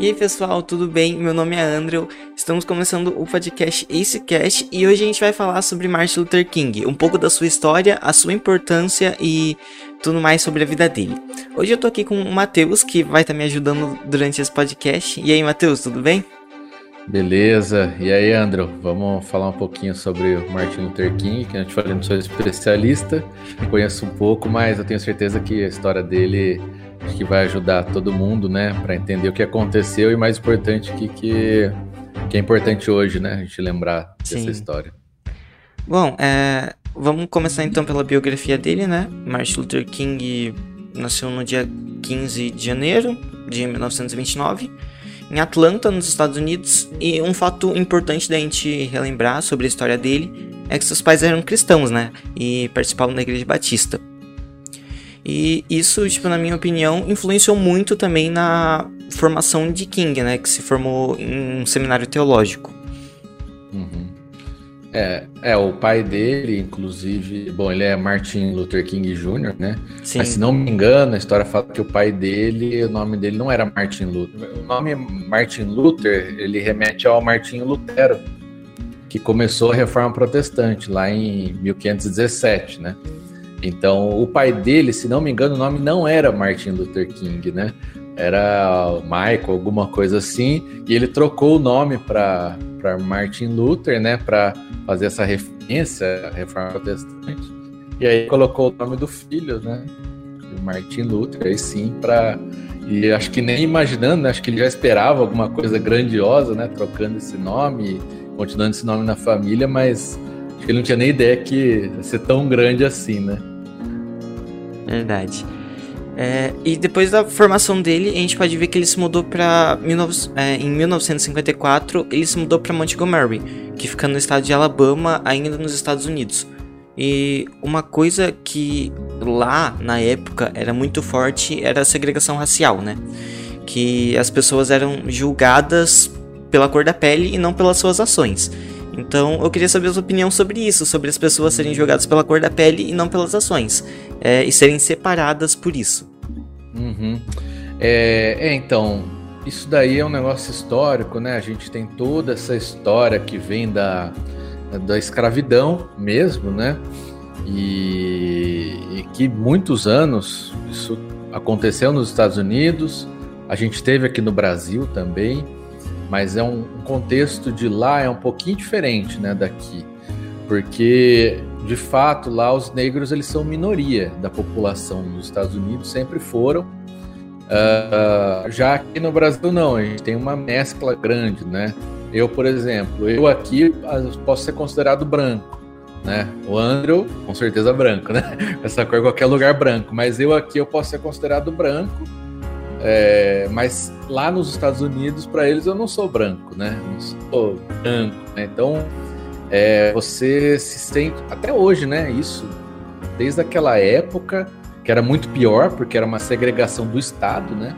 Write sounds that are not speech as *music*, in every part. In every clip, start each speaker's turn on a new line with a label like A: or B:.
A: E aí pessoal, tudo bem? Meu nome é Andrew, estamos começando o podcast AceCast e hoje a gente vai falar sobre Martin Luther King, um pouco da sua história, a sua importância e tudo mais sobre a vida dele. Hoje eu tô aqui com o Matheus, que vai estar tá me ajudando durante esse podcast. E aí, Matheus, tudo bem?
B: Beleza. E aí, Andrew, vamos falar um pouquinho sobre o Martin Luther King, que a gente falei, não sou especialista, conheço um pouco, mas eu tenho certeza que a história dele Acho que vai ajudar todo mundo, né, para entender o que aconteceu e mais importante que, que, que é importante hoje, né, a gente lembrar Sim. dessa história.
A: Bom, é, vamos começar então pela biografia dele, né? Martin Luther King nasceu no dia 15 de janeiro de 1929 em Atlanta, nos Estados Unidos, e um fato importante da gente relembrar sobre a história dele é que seus pais eram cristãos, né? E participavam da igreja batista. E isso, tipo, na minha opinião, influenciou muito também na formação de King, né? Que se formou em um seminário teológico.
B: Uhum. É, é, o pai dele, inclusive, bom, ele é Martin Luther King Jr., né? Sim. Mas se não me engano, a história fala que o pai dele, o nome dele não era Martin Luther. O nome Martin Luther, ele remete ao Martinho Lutero, que começou a reforma protestante lá em 1517, né? Então, o pai dele, se não me engano, o nome não era Martin Luther King, né? Era Michael, alguma coisa assim, e ele trocou o nome para Martin Luther, né? Para fazer essa referência à reforma protestante. E aí colocou o nome do filho, né? Martin Luther, aí sim, para. E acho que nem imaginando, né? acho que ele já esperava alguma coisa grandiosa, né? Trocando esse nome, continuando esse nome na família, mas acho que ele não tinha nem ideia que ia ser tão grande assim, né?
A: Verdade. É, e depois da formação dele, a gente pode ver que ele se mudou para é, em 1954, ele se mudou para Montgomery, que fica no estado de Alabama, ainda nos Estados Unidos. E uma coisa que lá na época era muito forte era a segregação racial, né? Que as pessoas eram julgadas pela cor da pele e não pelas suas ações. Então eu queria saber a sua opinião sobre isso, sobre as pessoas serem julgadas pela cor da pele e não pelas ações, é, e serem separadas por isso.
B: Uhum. É, é, então, isso daí é um negócio histórico, né? A gente tem toda essa história que vem da, da escravidão mesmo, né? E, e que muitos anos isso aconteceu nos Estados Unidos, a gente teve aqui no Brasil também mas é um, contexto de lá é um pouquinho diferente, né, daqui, porque de fato lá os negros eles são minoria da população nos Estados Unidos, sempre foram. Uh, já aqui no Brasil não, a gente tem uma mescla grande, né? Eu, por exemplo, eu aqui posso ser considerado branco, né? O Andrew, com certeza branco, né? *laughs* Essa cor qualquer lugar branco, mas eu aqui eu posso ser considerado branco é, mas lá nos Estados Unidos, para eles, eu não sou branco, né? Não sou branco, né? Então, é, você se sente. Até hoje, né? Isso. Desde aquela época, que era muito pior, porque era uma segregação do Estado, né?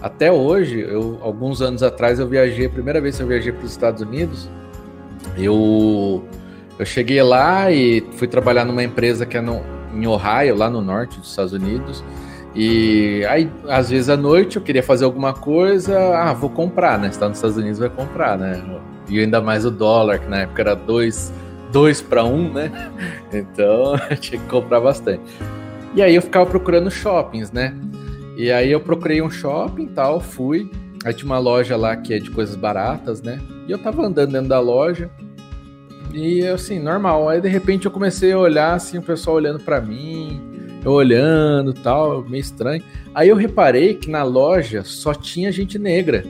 B: Até hoje, eu, alguns anos atrás, eu viajei, a primeira vez que eu viajei para os Estados Unidos, eu, eu cheguei lá e fui trabalhar numa empresa que é no, em Ohio, lá no norte dos Estados Unidos. E aí, às vezes à noite eu queria fazer alguma coisa, ah, vou comprar, né? Está nos Estados Unidos, vai comprar, né? E ainda mais o dólar, que na época era dois, dois para um, né? *laughs* Então *laughs* tinha que comprar bastante. E aí eu ficava procurando shoppings, né? E aí eu procurei um shopping tal, fui. Aí tinha uma loja lá que é de coisas baratas, né? E eu tava andando dentro da loja. E assim, normal. Aí de repente eu comecei a olhar assim, o pessoal olhando para mim eu olhando tal, meio estranho. Aí eu reparei que na loja só tinha gente negra.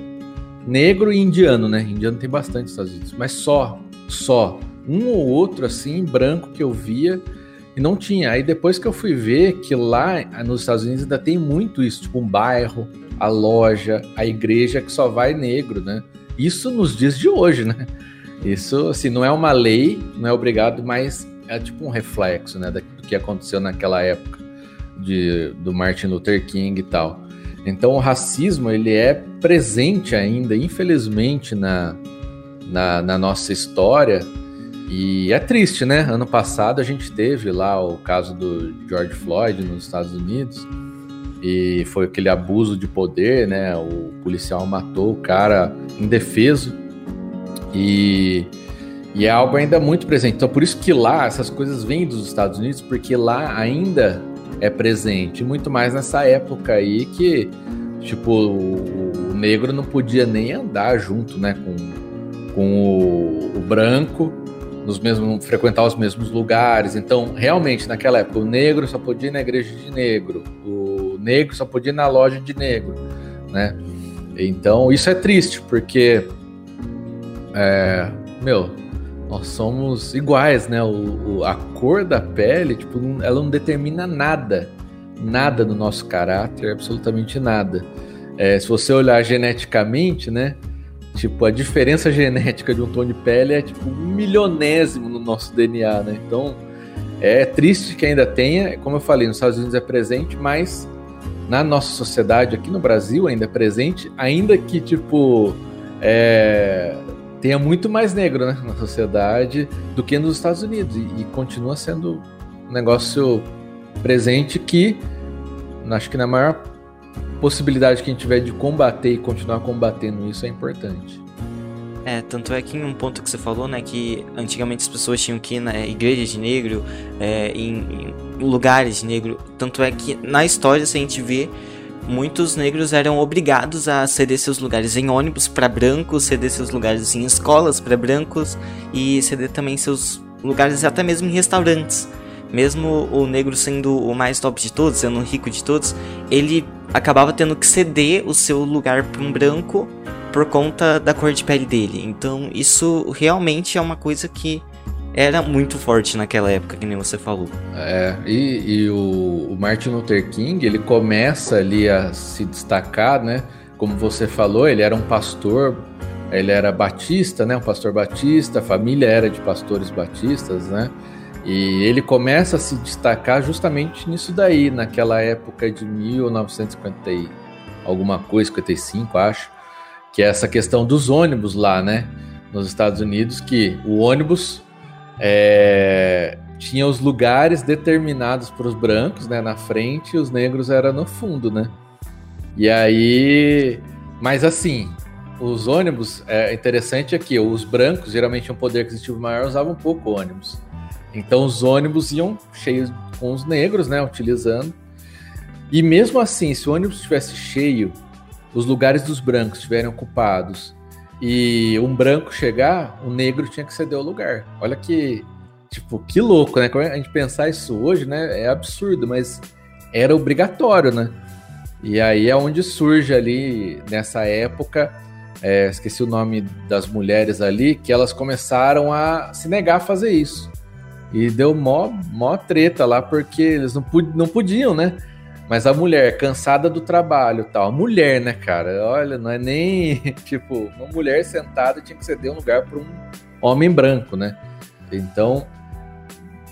B: Negro e indiano, né? Indiano tem bastante nos Estados Unidos, mas só, só. Um ou outro, assim, branco que eu via e não tinha. Aí depois que eu fui ver que lá nos Estados Unidos ainda tem muito isso, tipo um bairro, a loja, a igreja que só vai negro, né? Isso nos dias de hoje, né? Isso, assim, não é uma lei, não é obrigado, mas é tipo um reflexo, né, do que aconteceu naquela época de, do Martin Luther King e tal. Então o racismo ele é presente ainda, infelizmente, na, na, na, nossa história. E é triste, né? Ano passado a gente teve lá o caso do George Floyd nos Estados Unidos. e foi aquele abuso de poder, né? O policial matou o cara indefeso e, e é algo ainda muito presente. Então, por isso que lá essas coisas vêm dos Estados Unidos, porque lá ainda é presente, muito mais nessa época aí que, tipo, o, negro não podia nem andar junto, né, com, com o, o branco, nos mesmos, frequentar os mesmos lugares. Então, realmente, naquela época, o negro só podia ir na igreja de negro, o negro só podia ir na loja de negro, né? Então, isso é triste, porque, é, meu, nós somos iguais, né? O, o, a cor da pele, tipo, ela não determina nada, nada no nosso caráter, absolutamente nada. É, se você olhar geneticamente, né? Tipo, a diferença *laughs* genética de um tom de pele é tipo um milionésimo no nosso DNA, né? Então, é triste que ainda tenha, como eu falei, nos Estados Unidos é presente, mas na nossa sociedade aqui no Brasil ainda é presente, ainda que tipo é, tenha muito mais negro né, na sociedade do que nos Estados Unidos e, e continua sendo um negócio presente que acho que na maior possibilidade que a gente tiver de combater e continuar combatendo isso é importante.
A: É, tanto é que em um ponto que você falou, né, que antigamente as pessoas tinham que ir na igreja de negro, é, em, em, lugares de negro, tanto é que na história se a gente vê muitos negros eram obrigados a ceder seus lugares em ônibus para brancos, ceder seus lugares em escolas para brancos e ceder também seus lugares até mesmo em restaurantes. Mesmo o negro sendo o mais top de todos, sendo o rico de todos, ele acabava tendo que ceder o seu lugar para um branco por conta da cor de pele dele. Então, isso realmente é uma coisa que era muito forte naquela época, que nem você falou.
B: É, e, e o, o, Martin Luther King, ele começa ali a se destacar, né? Como você falou, ele era um pastor, ele era batista, né? Um pastor batista, a família era de pastores batistas, né? E ele começa a se destacar justamente nisso daí, naquela época de 1950 e alguma coisa, 55, acho, que é essa questão dos ônibus lá, né? Nos Estados Unidos, que o ônibus é, tinha os lugares determinados para os brancos, né? Na frente, e os negros eram no fundo, né? E aí, mas assim, os ônibus, é interessante aqui, os brancos, geralmente um poder aquisitivo maior, usavam pouco ônibus. Então os ônibus iam cheios com os negros, né, utilizando. E mesmo assim, se o ônibus estivesse cheio, os lugares dos brancos estiverem ocupados e um branco chegar, o negro tinha que ceder o lugar. Olha que, tipo, que louco, né? Como a gente pensar isso hoje, né? É absurdo, mas era obrigatório, né? E aí é onde surge ali, nessa época, é, esqueci o nome das mulheres ali, que elas começaram a se negar a fazer isso. E deu mó, mó treta lá, porque eles não, não podiam, né? Mas a mulher, cansada do trabalho tal, a mulher, né, cara? Olha, não é nem *laughs* tipo, uma mulher sentada tinha que ceder um lugar para um homem branco, né? Então,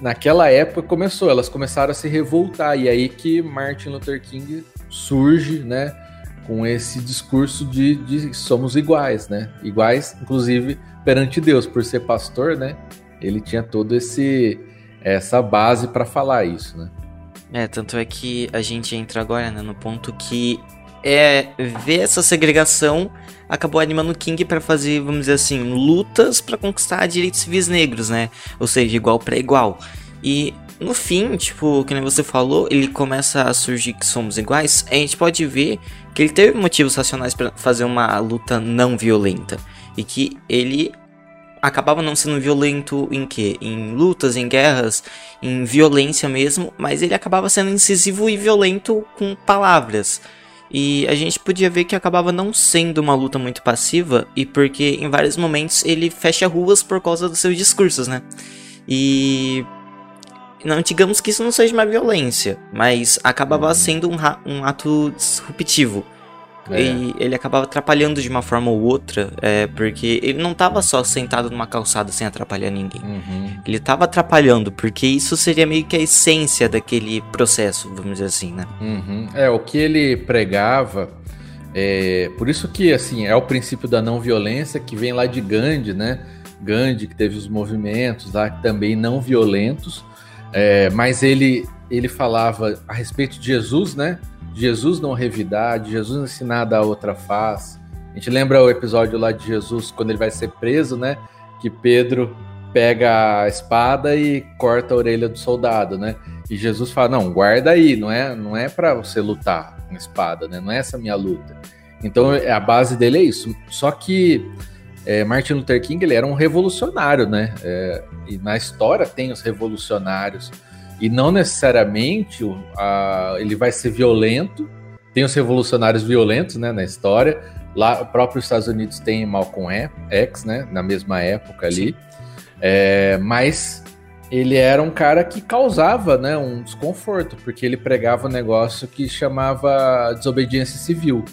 B: naquela época começou, elas começaram a se revoltar, e aí que Martin Luther King surge, né? Com esse discurso de, de somos iguais, né? Iguais, inclusive, perante Deus, por ser pastor, né? ele tinha todo esse essa base para falar isso, né?
A: É, tanto é que a gente entra agora né, no ponto que é ver essa segregação acabou animando King para fazer, vamos dizer assim, lutas para conquistar direitos civis negros, né? Ou seja, igual para igual. E no fim, tipo, que nem você falou, ele começa a surgir que somos iguais. A gente pode ver que ele teve motivos racionais para fazer uma luta não violenta e que ele acabava não sendo violento em que? Em lutas, em guerras, em violência mesmo, mas ele acabava sendo incisivo e violento com palavras. E a gente podia ver que acabava não sendo uma luta muito passiva, e porque em vários momentos ele fecha ruas por causa dos seus discursos, né? E. Não digamos que isso não seja uma violência, mas acabava sendo um, um ato disruptivo. É. E ele acabava atrapalhando de uma forma ou outra, é, porque ele não estava só sentado numa calçada sem atrapalhar ninguém. Uhum. Ele estava atrapalhando, porque isso seria meio que a essência daquele processo, vamos dizer assim, né?
B: Uhum. É, o que ele pregava. É, por isso que, assim, é o princípio da não violência que vem lá de Gandhi, né? Gandhi, que teve os movimentos lá também não violentos, é, mas ele, ele falava a respeito de Jesus, né? De Jesus não revidar, de Jesus ensinar da outra face. A gente lembra o episódio lá de Jesus quando ele vai ser preso, né? Que Pedro pega a espada e corta a orelha do soldado, né? E Jesus fala: "Não, guarda aí, não é, não é para você lutar com espada, né? Não é essa a minha luta". Então a base dele é isso. Só que é, Martin Luther King ele era um revolucionário, né? É, e na história tem os revolucionários e não necessariamente a, ele vai ser violento. Tem os revolucionários violentos, né? Na história. Lá, o próprio Estados Unidos tem Malcolm X, né? Na mesma época ali. É, mas ele era um cara que causava, né? Um desconforto, porque ele pregava um negócio que chamava desobediência civil.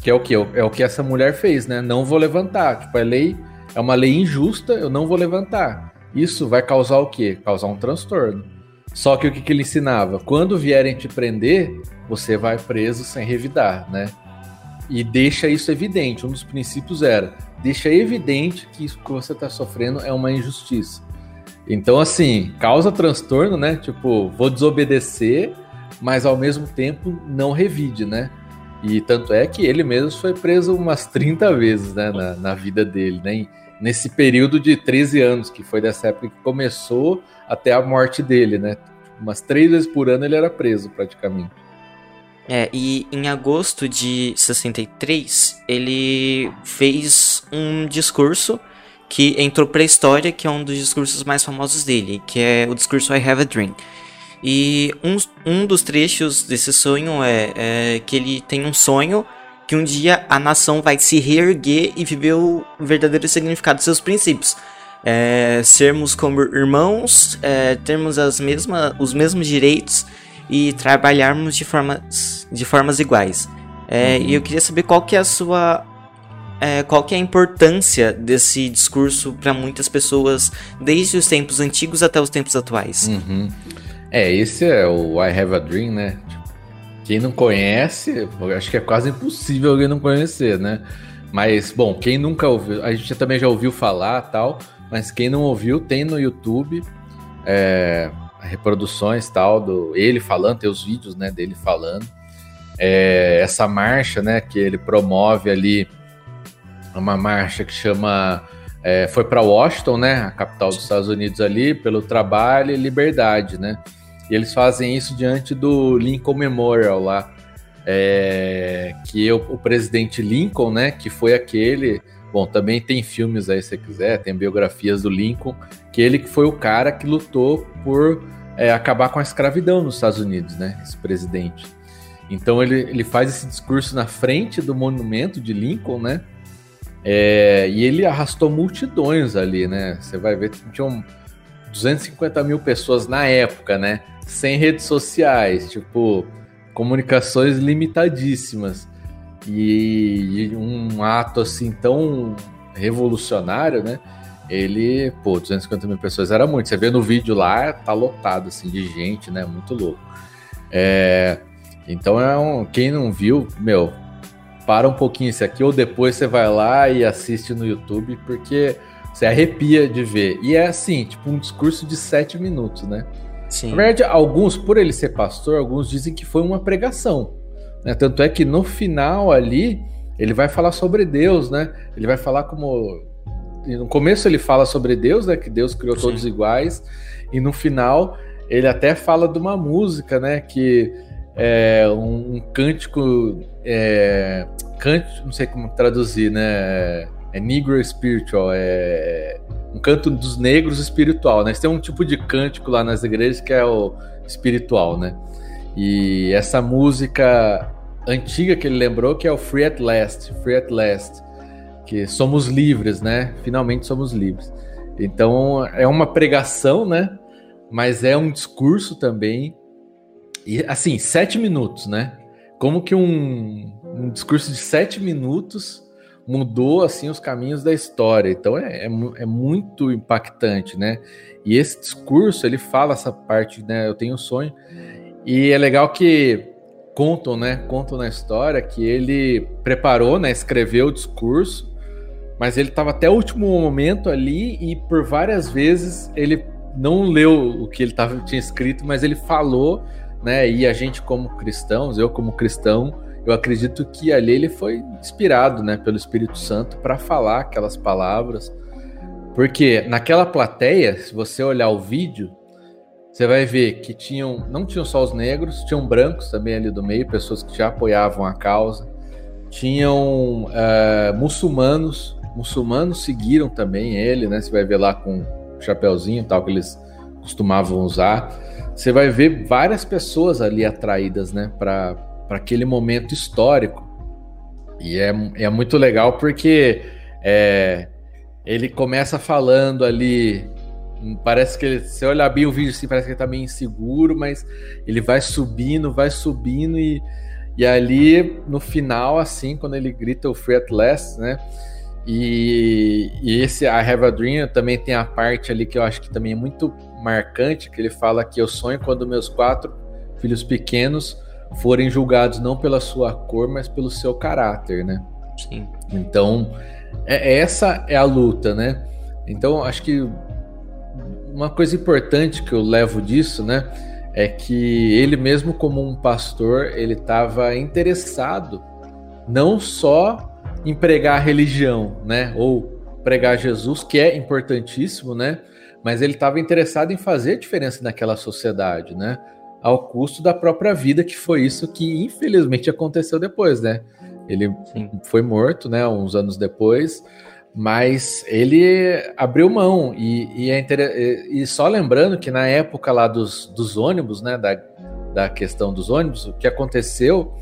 B: Que é o que? É o que essa mulher fez, né? Não vou levantar. Tipo, é lei, é uma lei injusta, eu não vou levantar. Isso vai causar o quê? Causar um transtorno. Só que o que, que ele ensinava? Quando vierem te prender, você vai preso sem revidar, né? E deixa isso evidente. Um dos princípios era: deixa evidente que isso que você está sofrendo é uma injustiça. Então, assim, causa transtorno, né? Tipo, vou desobedecer, mas ao mesmo tempo não revide, né? E tanto é que ele mesmo foi preso umas 30 vezes né, na, na vida dele, né? Nesse período de 13 anos, que foi dessa época que começou até a morte dele, né? Umas três vezes por ano ele era preso, praticamente.
A: É, e em agosto de 63, ele fez um discurso que entrou para a história, que é um dos discursos mais famosos dele, que é o discurso I Have a Dream. E um, um dos trechos desse sonho é, é que ele tem um sonho que um dia a nação vai se reerguer e viver o verdadeiro significado de seus princípios. É, sermos como irmãos, é, termos as mesma, os mesmos direitos e trabalharmos de formas, de formas iguais. É, uhum. E eu queria saber qual que é a sua é, qual que é a importância desse discurso para muitas pessoas desde os tempos antigos até os tempos atuais.
B: Uhum. É, esse é o I Have a Dream, né? Quem não conhece, acho que é quase impossível alguém não conhecer, né? Mas, bom, quem nunca ouviu, a gente também já ouviu falar tal, mas quem não ouviu, tem no YouTube é, reproduções tal, do ele falando, tem os vídeos né, dele falando. É, essa marcha né, que ele promove ali, uma marcha que chama. É, foi para Washington, né, a capital dos Estados Unidos ali, pelo trabalho e liberdade, né? E eles fazem isso diante do Lincoln Memorial lá, é, que o, o, presidente Lincoln, né, que foi aquele, bom, também tem filmes aí se quiser, tem biografias do Lincoln, que ele que foi o cara que lutou por é, acabar com a escravidão nos Estados Unidos, né, esse presidente. Então ele, ele faz esse discurso na frente do monumento de Lincoln, né, é, e ele arrastou multidões ali, né, você vai ver, tinham 250 mil pessoas na época, né, sem redes sociais, tipo, comunicações limitadíssimas. E, e um ato assim tão revolucionário, né? Ele, pô, 250 mil pessoas era muito. Você vê no vídeo lá, tá lotado assim de gente, né? Muito louco. É, então é um, quem não viu, meu, para um pouquinho isso aqui ou depois você vai lá e assiste no YouTube porque você arrepia de ver. E é assim, tipo um discurso de sete minutos, né? Sim. Na verdade, alguns, por ele ser pastor, alguns dizem que foi uma pregação. Né? Tanto é que no final ali, ele vai falar sobre Deus, né? Ele vai falar como. No começo ele fala sobre Deus, né? Que Deus criou Sim. todos iguais. E no final ele até fala de uma música, né? Que é um, um cântico. É, cântico, não sei como traduzir, né? É Negro Spiritual, é um canto dos negros espiritual, né? Tem um tipo de cântico lá nas igrejas que é o espiritual, né? E essa música antiga que ele lembrou que é o Free at Last, Free at Last, que somos livres, né? Finalmente somos livres. Então é uma pregação, né? Mas é um discurso também. E assim, sete minutos, né? Como que um, um discurso de sete minutos mudou assim os caminhos da história. Então é, é, é, muito impactante, né? E esse discurso ele fala essa parte, né? Eu tenho um sonho e é legal que contam, né? Contam na história que ele preparou, né? Escreveu o discurso, mas ele estava até o último momento ali e por várias vezes ele não leu o que ele tava, tinha escrito, mas ele falou né? E a gente como cristãos, eu como cristão, eu acredito que ali ele foi inspirado, né, pelo Espírito Santo para falar aquelas palavras. Porque naquela plateia, se você olhar o vídeo, você vai ver que tinham, não tinham só os negros, tinham brancos também ali do meio, pessoas que já apoiavam a causa. Tinham uh, muçulmanos, muçulmanos seguiram também ele, né? Você vai ver lá com o chapéuzinho tal que eles costumavam usar. Você vai ver várias pessoas ali atraídas, né, para aquele momento histórico. E é, é muito legal porque é, ele começa falando ali. Parece que ele, se olhar bem o vídeo assim, parece que ele tá meio inseguro, mas ele vai subindo, vai subindo e, e ali no final, assim, quando ele grita o Free at Last, né? E, e esse I Have a Dream também tem a parte ali que eu acho que também é muito marcante, que ele fala que eu sonho quando meus quatro filhos pequenos forem julgados não pela sua cor, mas pelo seu caráter, né?
A: Sim.
B: Então, é, essa é a luta, né? Então, acho que uma coisa importante que eu levo disso, né, é que ele mesmo como um pastor, ele estava interessado não só em pregar a religião, né, ou pregar Jesus, que é importantíssimo, né, mas ele estava interessado em fazer diferença naquela sociedade, né, ao custo da própria vida, que foi isso que infelizmente aconteceu depois, né? Ele Sim. foi morto, né, uns anos depois, mas ele abriu mão e, e, é inter... e só lembrando que na época lá dos, dos ônibus, né, da, da questão dos ônibus, o que aconteceu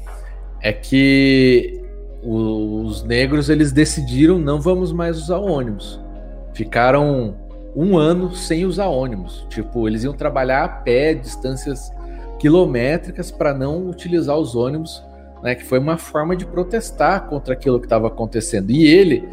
B: é que os negros eles decidiram não vamos mais usar ônibus. Ficaram um ano sem usar ônibus. Tipo, eles iam trabalhar a pé, distâncias quilométricas para não utilizar os ônibus né, que foi uma forma de protestar contra aquilo que estava acontecendo. E ele,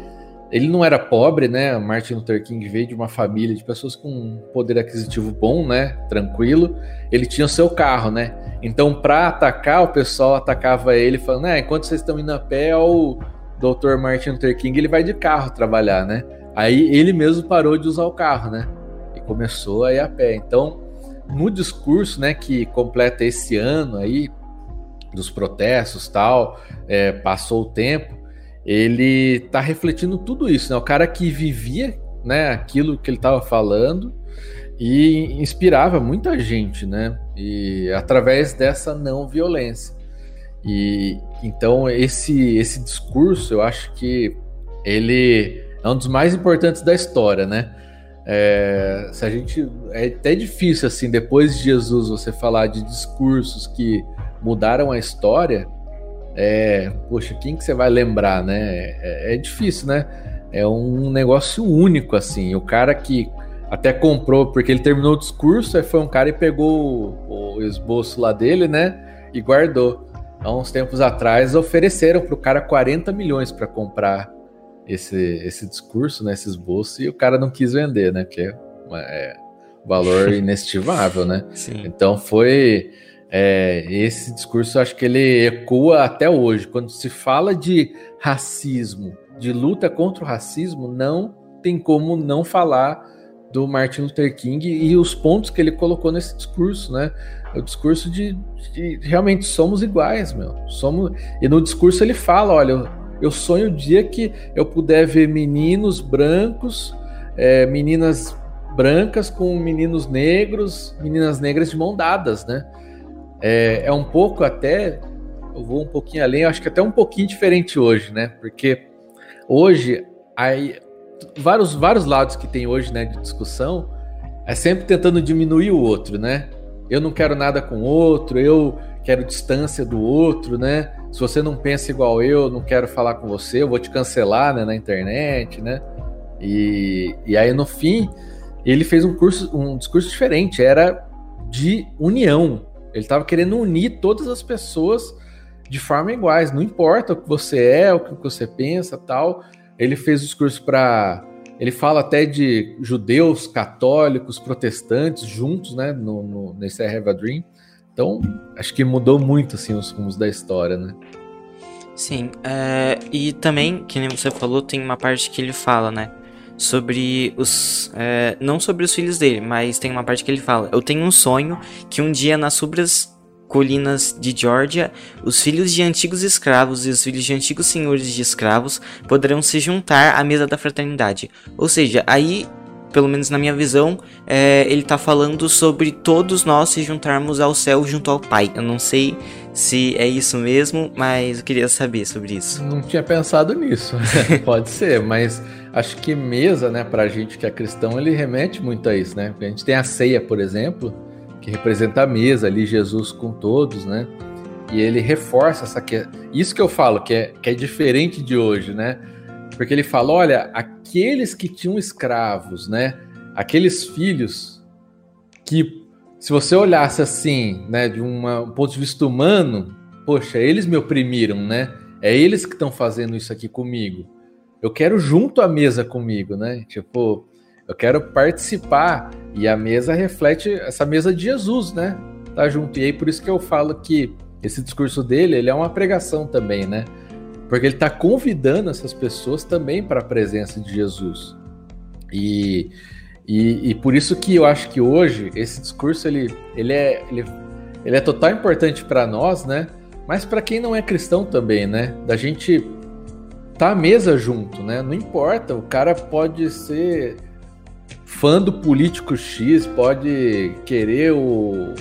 B: ele não era pobre, né? Martin Luther King veio de uma família de pessoas com poder aquisitivo bom, né? Tranquilo. Ele tinha o seu carro, né? Então, para atacar, o pessoal atacava ele falando, né? Enquanto vocês estão indo a pé, o Dr. Martin Luther King ele vai de carro trabalhar, né? Aí ele mesmo parou de usar o carro, né? E começou a ir a pé. Então, no discurso, né, que completa esse ano aí, dos protestos tal, é, passou o tempo, ele está refletindo tudo isso, né? O cara que vivia, né, aquilo que ele estava falando e inspirava muita gente, né? E através dessa não violência. E então esse esse discurso, eu acho que ele é um dos mais importantes da história, né? É, se a gente é até difícil assim depois de Jesus você falar de discursos que mudaram a história, é, poxa, quem que você vai lembrar, né? É, é, difícil, né? É um negócio único, assim. O cara que até comprou, porque ele terminou o discurso, aí foi um cara e pegou o, o esboço lá dele, né? E guardou. Há uns tempos atrás ofereceram para o cara 40 milhões para comprar esse, esse discurso, né? Esse esboço, e o cara não quis vender, né? Porque é, é valor *laughs* inestimável, né?
A: Sim.
B: Então foi é, esse discurso acho que ele ecoa até hoje. Quando se fala de racismo, de luta contra o racismo, não tem como não falar do Martin Luther King e os pontos que ele colocou nesse discurso, né? O discurso de, de realmente somos iguais, meu. Somos e no discurso ele fala, olha, eu sonho o dia que eu puder ver meninos brancos, é, meninas brancas com meninos negros, meninas negras de mão dadas, né? é, é um pouco até, eu vou um pouquinho além, acho que até um pouquinho diferente hoje, né? Porque hoje, aí, vários, vários lados que tem hoje, né, de discussão, é sempre tentando diminuir o outro, né? Eu não quero nada com o outro, eu quero distância do outro, né? Se você não pensa igual eu, não quero falar com você, eu vou te cancelar né, na internet, né? E, e aí no fim ele fez um curso, um discurso diferente, era de união, ele estava querendo unir todas as pessoas de forma iguais, não importa o que você é, o que você pensa, tal. Ele fez o discurso para ele fala até de judeus, católicos, protestantes juntos, né, no, no nesse I Have a Dream. Então, acho que mudou muito assim os rumos da história, né?
A: Sim, é, e também, que nem você falou, tem uma parte que ele fala, né? sobre os. É, não sobre os filhos dele, mas tem uma parte que ele fala: Eu tenho um sonho que um dia nas subras colinas de Georgia, os filhos de antigos escravos e os filhos de antigos senhores de escravos poderão se juntar à mesa da fraternidade. Ou seja, aí pelo menos na minha visão, é, ele está falando sobre todos nós se juntarmos ao céu junto ao Pai. Eu não sei se é isso mesmo, mas eu queria saber sobre isso.
B: Não tinha pensado nisso. *laughs* Pode ser, mas acho que mesa, né, pra gente que é cristão, ele remete muito a isso, né? A gente tem a ceia, por exemplo, que representa a mesa ali, Jesus com todos, né? E ele reforça essa que isso que eu falo que é, que é diferente de hoje, né? Porque ele fala, olha, aqueles que tinham escravos, né? Aqueles filhos que, se você olhasse assim, né, de uma, um ponto de vista humano, poxa, eles me oprimiram, né? É eles que estão fazendo isso aqui comigo. Eu quero junto à mesa comigo, né? Tipo, eu quero participar e a mesa reflete essa mesa de Jesus, né? Tá junto. E aí por isso que eu falo que esse discurso dele, ele é uma pregação também, né? Porque ele está convidando essas pessoas também para a presença de Jesus. E, e, e, por isso que eu acho que hoje esse discurso ele, ele, é, ele, ele é total importante para nós, né? Mas para quem não é cristão também, né? Da gente tá à mesa junto, né? Não importa, o cara pode ser fã do político X, pode querer o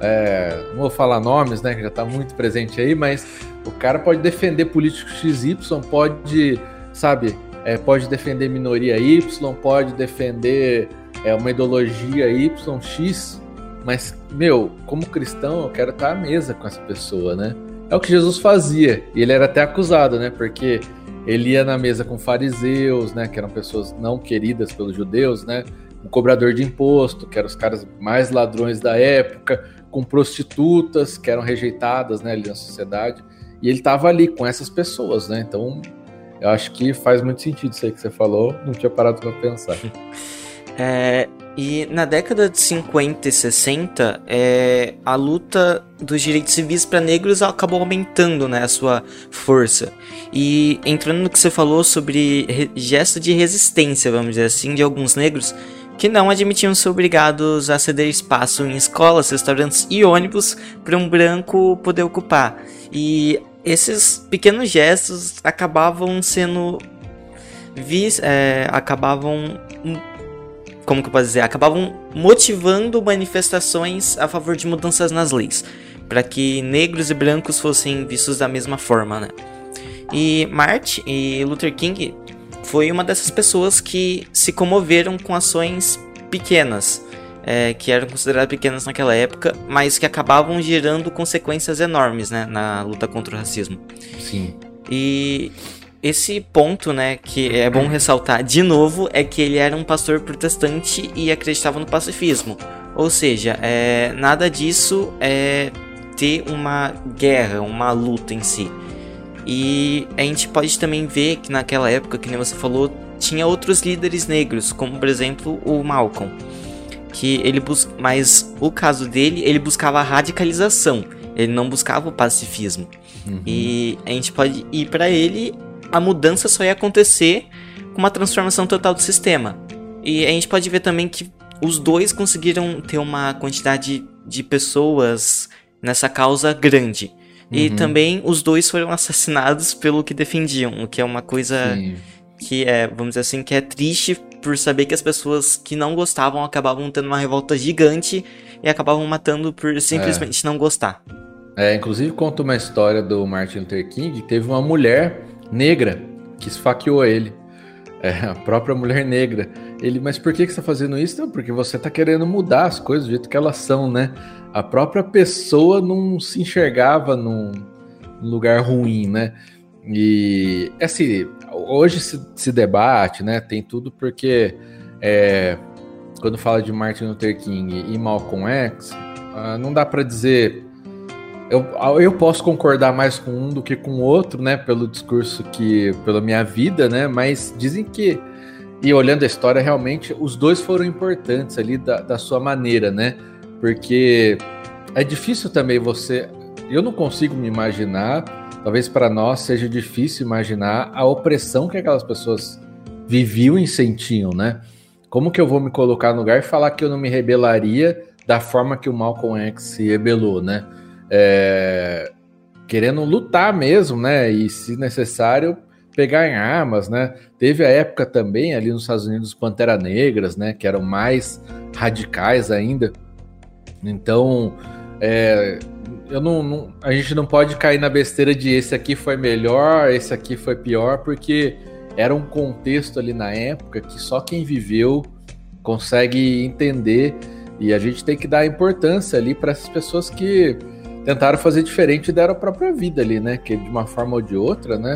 B: é, não vou falar nomes, né, que já está muito presente aí, mas o cara pode defender político XY, pode, sabe, é, pode defender minoria Y, pode defender é, uma ideologia YX, mas, meu, como cristão, eu quero estar à mesa com essa pessoa, né? É o que Jesus fazia, e ele era até acusado, né, porque ele ia na mesa com fariseus, né, que eram pessoas não queridas pelos judeus, né, um cobrador de imposto, que eram os caras mais ladrões da época, com prostitutas que eram rejeitadas né, ali na sociedade. E ele estava ali com essas pessoas, né? Então, eu acho que faz muito sentido isso aí que você falou, não tinha parado para pensar. *laughs*
A: É, e na década de 50 e 60, é, a luta dos direitos civis para negros acabou aumentando né, a sua força. E entrando no que você falou sobre gesto de resistência, vamos dizer assim, de alguns negros, que não admitiam ser obrigados a ceder espaço em escolas, restaurantes e ônibus para um branco poder ocupar. E esses pequenos gestos acabavam sendo vis, é, acabavam como que eu posso dizer, acabavam motivando manifestações a favor de mudanças nas leis, para que negros e brancos fossem vistos da mesma forma, né? E Martin e Luther King foi uma dessas pessoas que se comoveram com ações pequenas, é, que eram consideradas pequenas naquela época, mas que acabavam gerando consequências enormes né, na luta contra o racismo.
B: Sim.
A: E esse ponto, né, que é bom ressaltar de novo, é que ele era um pastor protestante e acreditava no pacifismo. Ou seja, é, nada disso é ter uma guerra, uma luta em si. E a gente pode também ver que naquela época, que nem você falou, tinha outros líderes negros, como por exemplo o Malcolm. Que ele bus... Mas o caso dele, ele buscava a radicalização, ele não buscava o pacifismo. Uhum. E a gente pode ir para ele, a mudança só ia acontecer com uma transformação total do sistema. E a gente pode ver também que os dois conseguiram ter uma quantidade de pessoas nessa causa grande. E uhum. também os dois foram assassinados pelo que defendiam, o que é uma coisa Sim. que é, vamos dizer assim, que é triste por saber que as pessoas que não gostavam acabavam tendo uma revolta gigante e acabavam matando por simplesmente é. não gostar.
B: É, inclusive conta uma história do Martin Luther King, teve uma mulher negra que esfaqueou ele. É, a própria mulher negra. Ele, mas por que, que você está fazendo isso? Não, porque você está querendo mudar as coisas do jeito que elas são, né? a própria pessoa não se enxergava num lugar ruim, né? E assim, hoje se, se debate, né? Tem tudo porque é, quando fala de Martin Luther King e Malcolm X, uh, não dá para dizer. Eu, eu posso concordar mais com um do que com o outro, né? Pelo discurso que, pela minha vida, né? Mas dizem que, e olhando a história, realmente os dois foram importantes ali da, da sua maneira, né? porque é difícil também você. Eu não consigo me imaginar, talvez para nós seja difícil imaginar a opressão que aquelas pessoas viviam e sentiam, né? Como que eu vou me colocar no lugar e falar que eu não me rebelaria da forma que o Malcolm X se rebelou, né? é, querendo lutar mesmo, né? E se necessário pegar em armas, né? Teve a época também ali nos Estados Unidos Pantera Negras, né? Que eram mais radicais ainda. Então, é, eu não, não, a gente não pode cair na besteira de esse aqui foi melhor, esse aqui foi pior, porque era um contexto ali na época que só quem viveu consegue entender e a gente tem que dar importância ali para essas pessoas que tentaram fazer diferente e deram a própria vida ali, né? Que de uma forma ou de outra, né?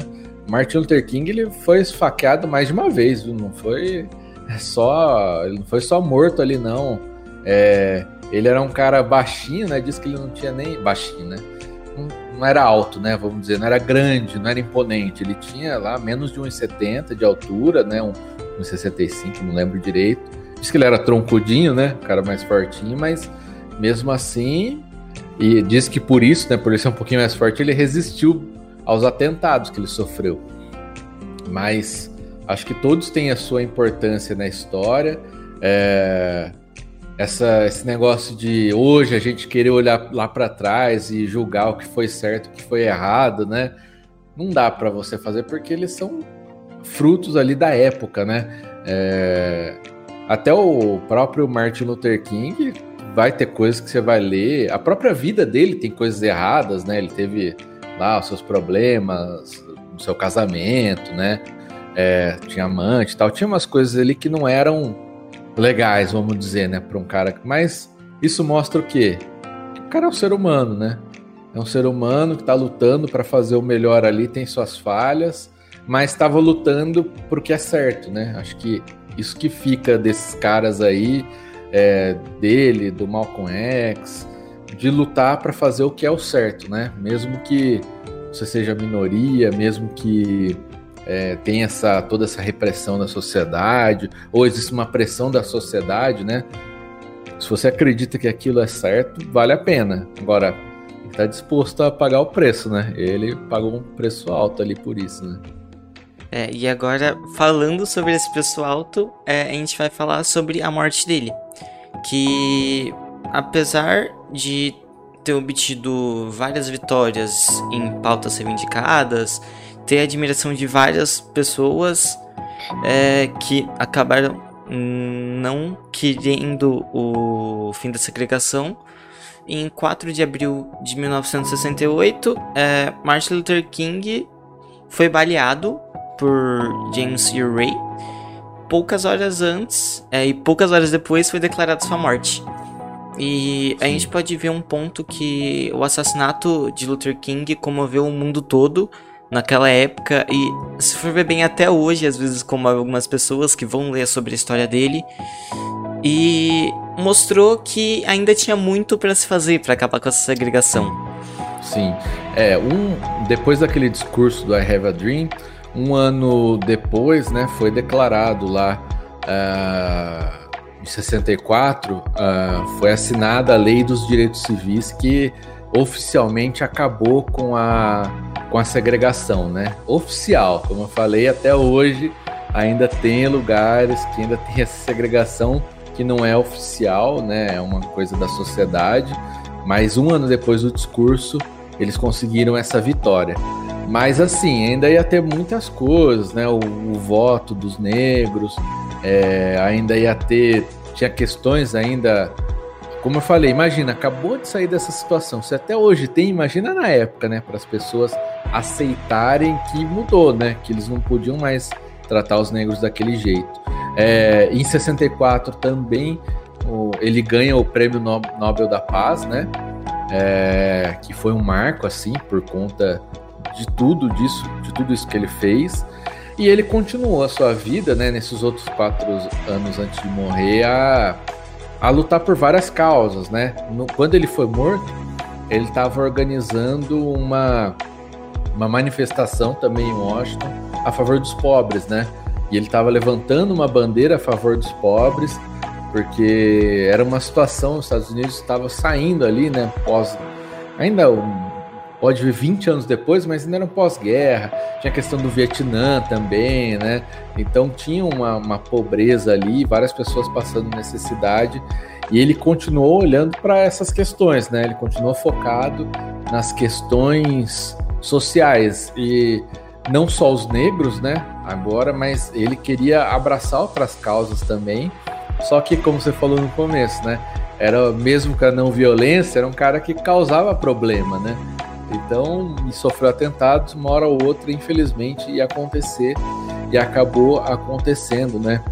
B: Martin Luther King ele foi esfaqueado mais de uma vez, viu? Não foi só, ele não foi só morto ali não. É, ele era um cara baixinho, né? Diz que ele não tinha nem baixinho, né? Não, era alto, né? Vamos dizer, não era grande, não era imponente. Ele tinha lá menos de 1,70 de altura, né? Um, 1,65, não lembro direito. Diz que ele era troncudinho, né? O cara mais fortinho, mas mesmo assim, e diz que por isso, né? Por ele ser um pouquinho mais forte, ele resistiu aos atentados que ele sofreu. Mas acho que todos têm a sua importância na história. É, essa, esse negócio de hoje a gente querer olhar lá para trás e julgar o que foi certo, o que foi errado, né? Não dá para você fazer porque eles são frutos ali da época, né? É, até o próprio Martin Luther King vai ter coisas que você vai ler. A própria vida dele tem coisas erradas, né? Ele teve lá os seus problemas no seu casamento, né? É, tinha amante e tal. Tinha umas coisas ali que não eram legais, vamos dizer, né, para um cara. Mas isso mostra o quê? O cara é um ser humano, né? É um ser humano que está lutando para fazer o melhor ali, tem suas falhas, mas estava lutando porque é certo, né? Acho que isso que fica desses caras aí, é, dele, do Malcolm X, de lutar para fazer o que é o certo, né? Mesmo que você seja minoria, mesmo que é, tem essa toda essa repressão da sociedade, ou existe uma pressão da sociedade, né? Se você acredita que aquilo é certo, vale a pena. Agora, está disposto a pagar o preço, né? Ele pagou um preço alto ali por isso, né?
A: É, e agora, falando sobre esse preço alto, é, a gente vai falar sobre a morte dele. Que, apesar de ter obtido várias vitórias em pautas reivindicadas ter a admiração de várias pessoas é, que acabaram não querendo o fim da segregação. Em 4 de abril de 1968, é, Martin Luther King foi baleado por James E. Ray. Poucas horas antes é, e poucas horas depois foi declarada sua morte. E a gente pode ver um ponto que o assassinato de Luther King comoveu o mundo todo naquela época e se for ver bem até hoje, às vezes como algumas pessoas que vão ler sobre a história dele e mostrou que ainda tinha muito para se fazer para acabar com essa segregação.
B: Sim, é um depois daquele discurso do I Have a Dream, um ano depois, né, foi declarado lá uh, em 64, uh, foi assinada a Lei dos Direitos Civis que oficialmente acabou com a com a segregação, né? Oficial, como eu falei, até hoje ainda tem lugares que ainda tem essa segregação que não é oficial, né? É uma coisa da sociedade. Mas um ano depois do discurso, eles conseguiram essa vitória. Mas assim, ainda ia ter muitas coisas, né? O, o voto dos negros, é, ainda ia ter. Tinha questões ainda como eu falei, imagina, acabou de sair dessa situação. Se até hoje tem, imagina na época, né? Para as pessoas aceitarem que mudou, né? Que eles não podiam mais tratar os negros daquele jeito. É, em 64 também o, ele ganha o prêmio Nobel da Paz, né? É, que foi um marco, assim, por conta de tudo disso, de tudo isso que ele fez. E ele continuou a sua vida, né? Nesses outros quatro anos antes de morrer, a a lutar por várias causas, né? No, quando ele foi morto, ele estava organizando uma, uma manifestação também em Washington a favor dos pobres, né? E ele estava levantando uma bandeira a favor dos pobres, porque era uma situação, os Estados Unidos estava saindo ali, né? Pós, ainda pode vir 20 anos depois, mas ainda era pós-guerra, tinha a questão do Vietnã também, né? Então tinha uma, uma pobreza ali, várias pessoas passando necessidade, E ele continuou olhando para essas questões, né? Ele continuou focado nas questões sociais e não só os negros, né? Agora, mas ele queria abraçar outras causas também. Só que, como você falou no começo, né? Era mesmo com a não violência, era um cara que causava problema, né? Então, sofreu atentados, uma hora ou outra, infelizmente, ia acontecer e acabou acontecendo, né?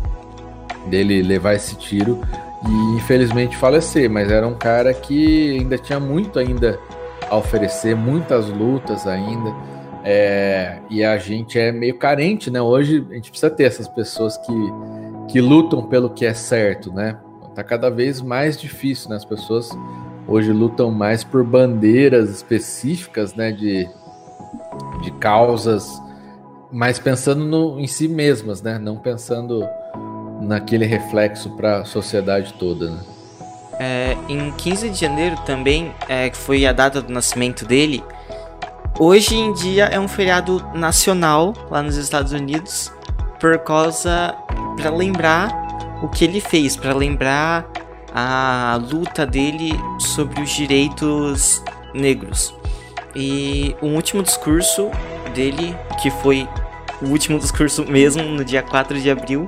B: Dele levar esse tiro e infelizmente falecer, mas era um cara que ainda tinha muito ainda a oferecer, muitas lutas ainda. É, e a gente é meio carente, né? Hoje a gente precisa ter essas pessoas que, que lutam pelo que é certo, né? Tá cada vez mais difícil, né? As pessoas hoje lutam mais por bandeiras específicas, né? De, de causas, mas pensando no, em si mesmas, né? Não pensando naquele reflexo para a sociedade toda, né?
A: É, em 15 de janeiro também, é, que foi a data do nascimento dele, hoje em dia é um feriado nacional lá nos Estados Unidos, por causa para lembrar o que ele fez, para lembrar a luta dele sobre os direitos negros. E o último discurso dele, que foi o último discurso mesmo, no dia 4 de abril,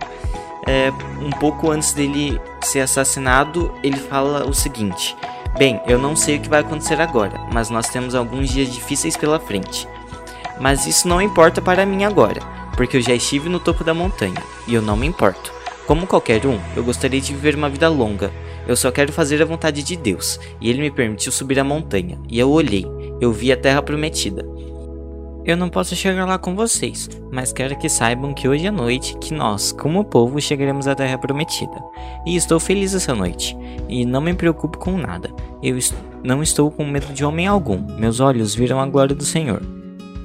A: é, um pouco antes dele ser assassinado, ele fala o seguinte: Bem, eu não sei o que vai acontecer agora, mas nós temos alguns dias difíceis pela frente. Mas isso não importa para mim agora, porque eu já estive no topo da montanha e eu não me importo. Como qualquer um, eu gostaria de viver uma vida longa. Eu só quero fazer a vontade de Deus, e ele me permitiu subir a montanha, e eu olhei, eu vi a terra prometida. Eu não posso chegar lá com vocês, mas quero que saibam que hoje à noite que nós, como povo, chegaremos à Terra Prometida. E estou feliz essa noite, e não me preocupo com nada. Eu est não estou com medo de homem algum. Meus olhos viram a glória do Senhor.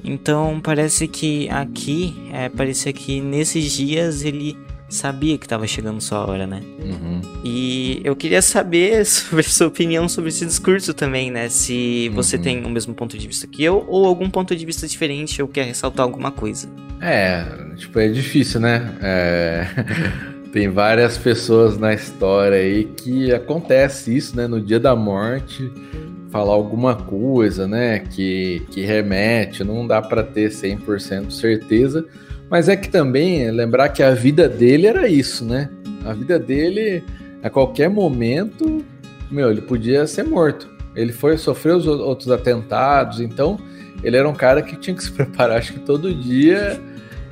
A: Então parece que aqui, é, parece que nesses dias ele sabia que estava chegando sua hora, né? Uhum. E eu queria saber *laughs* sobre sua opinião sobre esse discurso também, né? Se você uhum. tem o mesmo ponto de vista que eu ou algum ponto de vista diferente ou quer ressaltar alguma coisa.
B: É, tipo, é difícil, né? É... *laughs* tem várias pessoas na história aí que acontece isso, né? No dia da morte, falar alguma coisa, né? Que, que remete, não dá para ter 100% certeza mas é que também é lembrar que a vida dele era isso, né? A vida dele, a qualquer momento, meu, ele podia ser morto. Ele foi sofrer os outros atentados, então ele era um cara que tinha que se *laughs* preparar, acho que todo dia,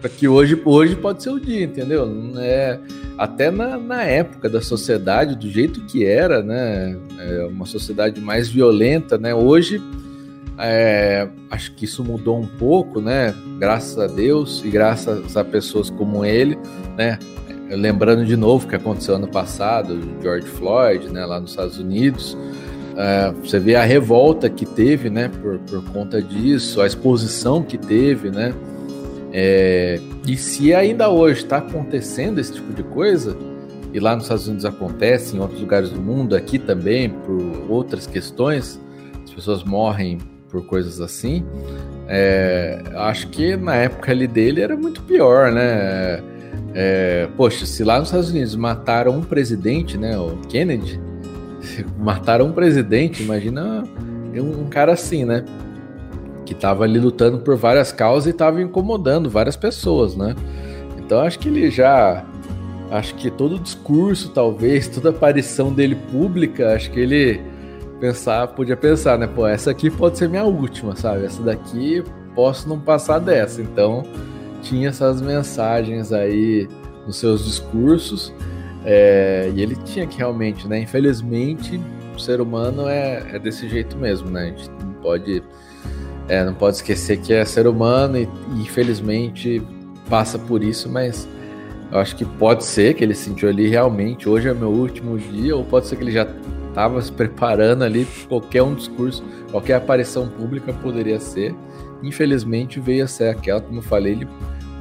B: para que hoje, hoje pode ser o dia, entendeu? É, até na, na época da sociedade, do jeito que era, né? É uma sociedade mais violenta, né? Hoje é, acho que isso mudou um pouco, né? Graças a Deus e graças a pessoas como ele, né? Lembrando de novo o que aconteceu ano passado, George Floyd, né? Lá nos Estados Unidos, é, você vê a revolta que teve, né? Por, por conta disso, a exposição que teve, né? É, e se ainda hoje está acontecendo esse tipo de coisa, e lá nos Estados Unidos acontece, em outros lugares do mundo, aqui também, por outras questões, as pessoas morrem por coisas assim. É, acho que na época ali dele era muito pior, né? É, poxa, se lá nos Estados Unidos mataram um presidente, né? O Kennedy, *laughs* mataram um presidente, imagina um cara assim, né? Que tava ali lutando por várias causas e tava incomodando várias pessoas, né? Então acho que ele já. Acho que todo o discurso, talvez, toda aparição dele pública, acho que ele pensar, podia pensar, né? Pô, essa aqui pode ser minha última, sabe? Essa daqui posso não passar dessa. Então, tinha essas mensagens aí nos seus discursos. É, e ele tinha que realmente, né? Infelizmente, o ser humano é, é desse jeito mesmo, né? A gente não pode, é, não pode esquecer que é ser humano e, e infelizmente passa por isso, mas eu acho que pode ser que ele sentiu ali realmente hoje é meu último dia, ou pode ser que ele já estava se preparando ali, qualquer um discurso, qualquer aparição pública poderia ser. Infelizmente veio a ser aquela, como eu falei, ele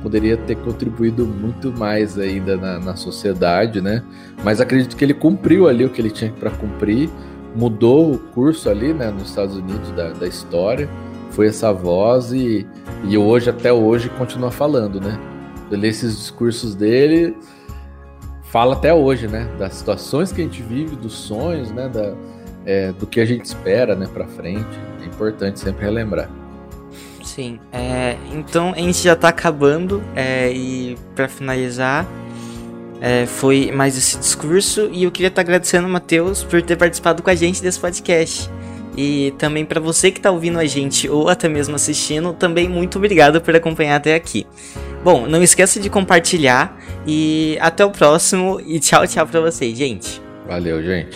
B: poderia ter contribuído muito mais ainda na, na sociedade, né? Mas acredito que ele cumpriu ali o que ele tinha para cumprir, mudou o curso ali, né, nos Estados Unidos da, da história, foi essa voz e, e hoje, até hoje, continua falando, né? Li esses discursos dele, fala até hoje, né? Das situações que a gente vive, dos sonhos, né? Da, é, do que a gente espera, né? Para frente. É importante sempre relembrar.
A: Sim. É, então a gente já tá acabando é, e para finalizar é, foi mais esse discurso e eu queria estar tá agradecendo, Matheus, por ter participado com a gente desse podcast. E também para você que está ouvindo a gente ou até mesmo assistindo, também muito obrigado por acompanhar até aqui. Bom, não esqueça de compartilhar e até o próximo e tchau, tchau para vocês, gente.
B: Valeu, gente.